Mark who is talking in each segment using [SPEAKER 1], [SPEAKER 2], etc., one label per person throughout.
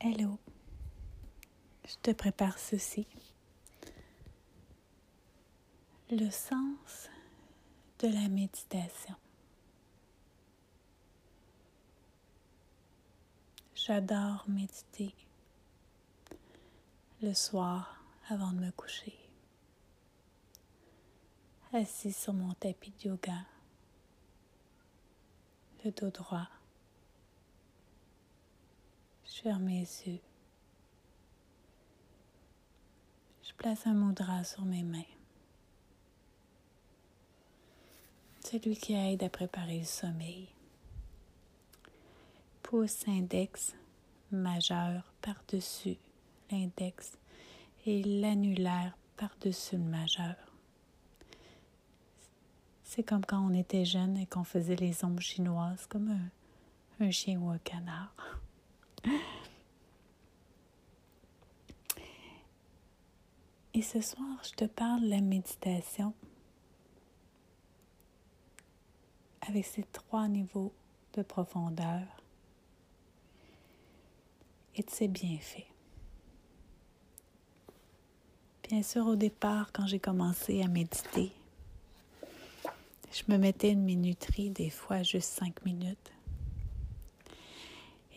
[SPEAKER 1] Hello, je te prépare ceci. Le sens de la méditation. J'adore méditer le soir avant de me coucher. Assis sur mon tapis de yoga, le dos droit. Je ferme mes yeux. Je place un mudra sur mes mains. Celui qui aide à préparer le sommeil. Pouce index majeur par-dessus l'index et l'annulaire par-dessus le majeur. C'est comme quand on était jeune et qu'on faisait les ombres chinoises comme un, un chien ou un canard. Et ce soir, je te parle de la méditation avec ses trois niveaux de profondeur et de ses bienfaits. Bien sûr, au départ, quand j'ai commencé à méditer, je me mettais une minuterie, des fois juste cinq minutes.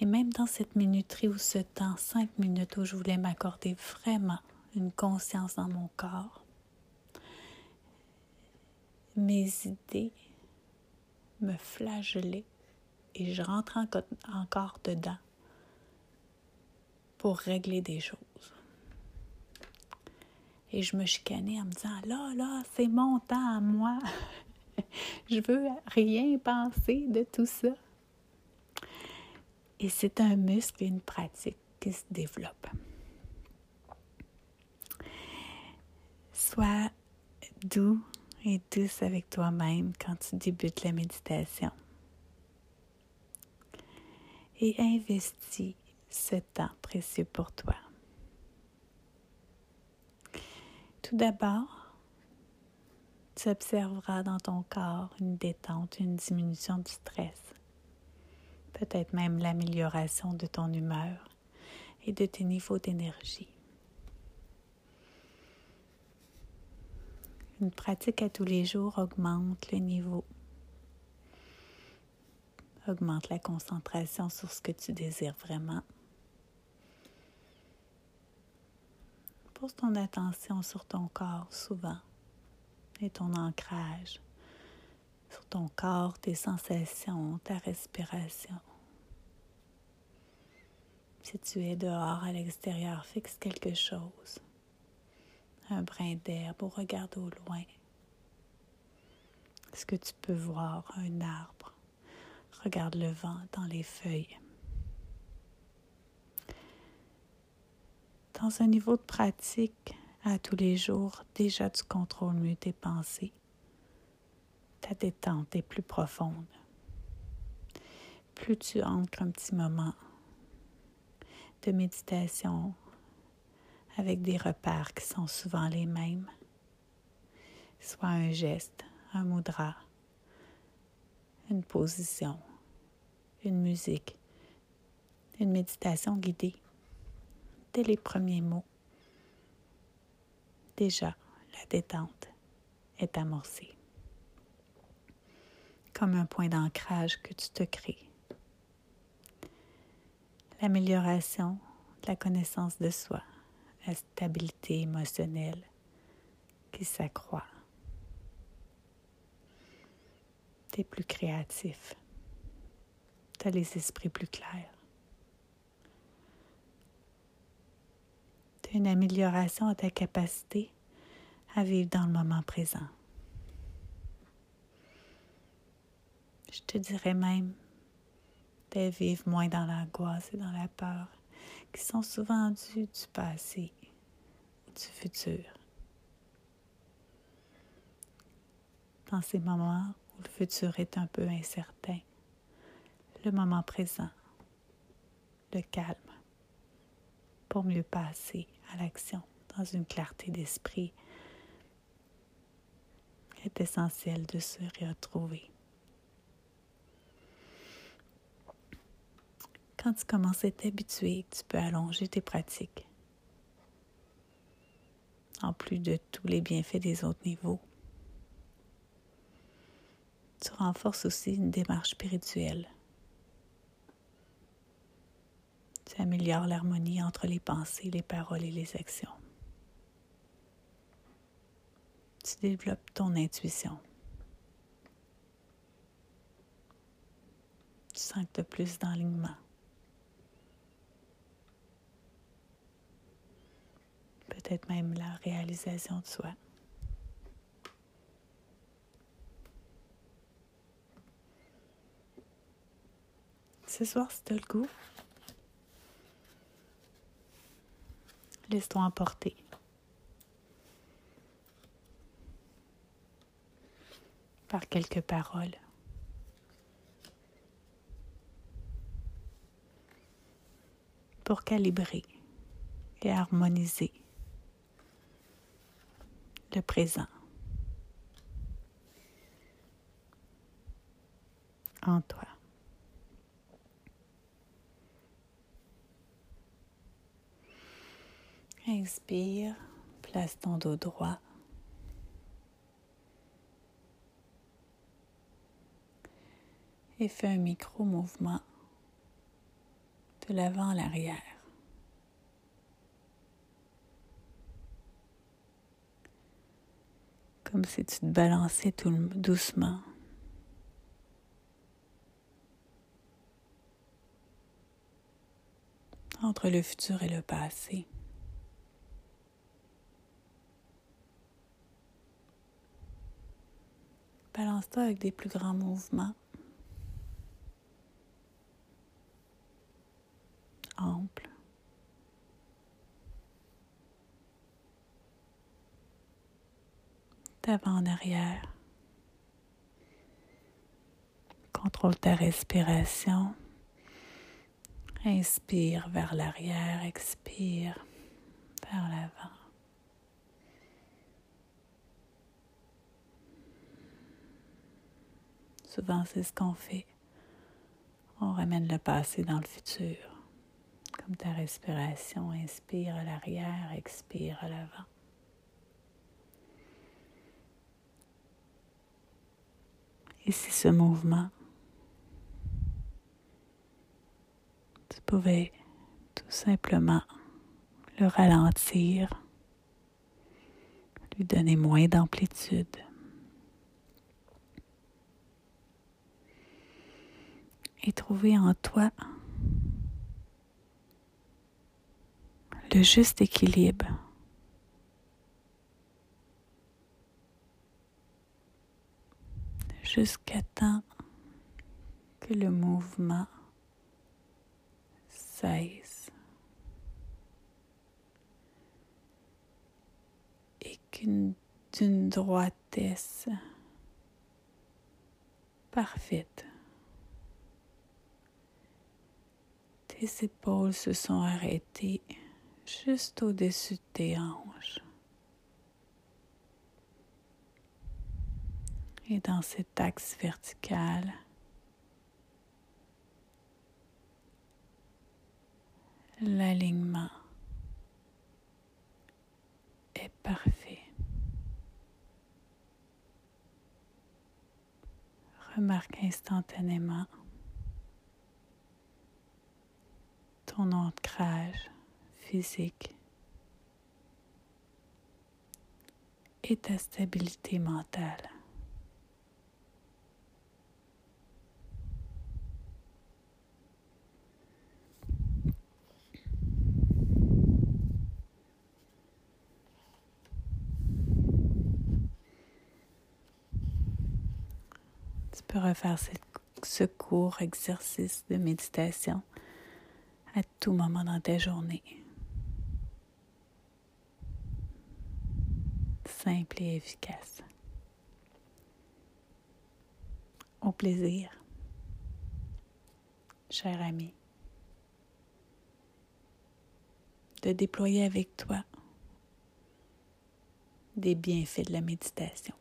[SPEAKER 1] Et même dans cette minuterie ou ce temps, cinq minutes où je voulais m'accorder vraiment une conscience dans mon corps, mes idées me flagellaient et je rentrais encore dedans pour régler des choses. Et je me chicanais en me disant, là, là, c'est mon temps à moi. je veux rien penser de tout ça. Et c'est un muscle et une pratique qui se développe. Sois doux et douce avec toi-même quand tu débutes la méditation. Et investis ce temps précieux pour toi. Tout d'abord, tu observeras dans ton corps une détente, une diminution du stress, peut-être même l'amélioration de ton humeur et de tes niveaux d'énergie. Une pratique à tous les jours augmente le niveau, augmente la concentration sur ce que tu désires vraiment Pose ton attention sur ton corps souvent et ton ancrage, sur ton corps, tes sensations, ta respiration. Si tu es dehors à l'extérieur, fixe quelque chose, un brin d'herbe ou regarde au loin. Est-ce que tu peux voir un arbre? Regarde le vent dans les feuilles. dans un niveau de pratique à tous les jours, déjà tu contrôles mieux tes pensées. Ta détente est plus profonde. Plus tu ancres un petit moment de méditation avec des repères qui sont souvent les mêmes, soit un geste, un mudra, une position, une musique, une méditation guidée dès les premiers mots. Déjà, la détente est amorcée. Comme un point d'ancrage que tu te crées. L'amélioration de la connaissance de soi, la stabilité émotionnelle qui s'accroît. Tu es plus créatif. Tu as les esprits plus clairs. une amélioration à ta capacité à vivre dans le moment présent. Je te dirais même de vivre moins dans l'angoisse et dans la peur, qui sont souvent dues du passé ou du futur. Dans ces moments où le futur est un peu incertain, le moment présent, le calme, pour mieux passer à l'action dans une clarté d'esprit est essentiel de se retrouver. Quand tu commences à t'habituer, tu peux allonger tes pratiques. En plus de tous les bienfaits des autres niveaux. Tu renforces aussi une démarche spirituelle. Tu améliores l'harmonie entre les pensées, les paroles et les actions. Tu développes ton intuition. Tu sens que tu as plus d'enlignement. Peut-être même la réalisation de soi. Ce soir, si tu le goût, Laisse-toi emporter. par quelques paroles. pour calibrer et harmoniser le présent en toi. Inspire, place ton dos droit. Et fais un micro-mouvement de l'avant à l'arrière. Comme si tu te balançais tout doucement. entre le futur et le passé. Balance-toi avec des plus grands mouvements. En arrière. Contrôle ta respiration. Inspire vers l'arrière, expire vers l'avant. Souvent, c'est ce qu'on fait. On ramène le passé dans le futur. Comme ta respiration, inspire à l'arrière, expire à l'avant. Ce mouvement, tu pouvais tout simplement le ralentir, lui donner moins d'amplitude. et trouver en toi le juste équilibre. Jusqu'à temps que le mouvement cesse et qu'une d'une droitesse parfaite Tes épaules se sont arrêtées juste au-dessus de tes hanches. Et dans cet axe vertical, l'alignement est parfait. Remarque instantanément ton ancrage physique et ta stabilité mentale. Tu peux refaire ce court exercice de méditation à tout moment dans ta journée. Simple et efficace. Au plaisir, cher ami, de déployer avec toi des bienfaits de la méditation.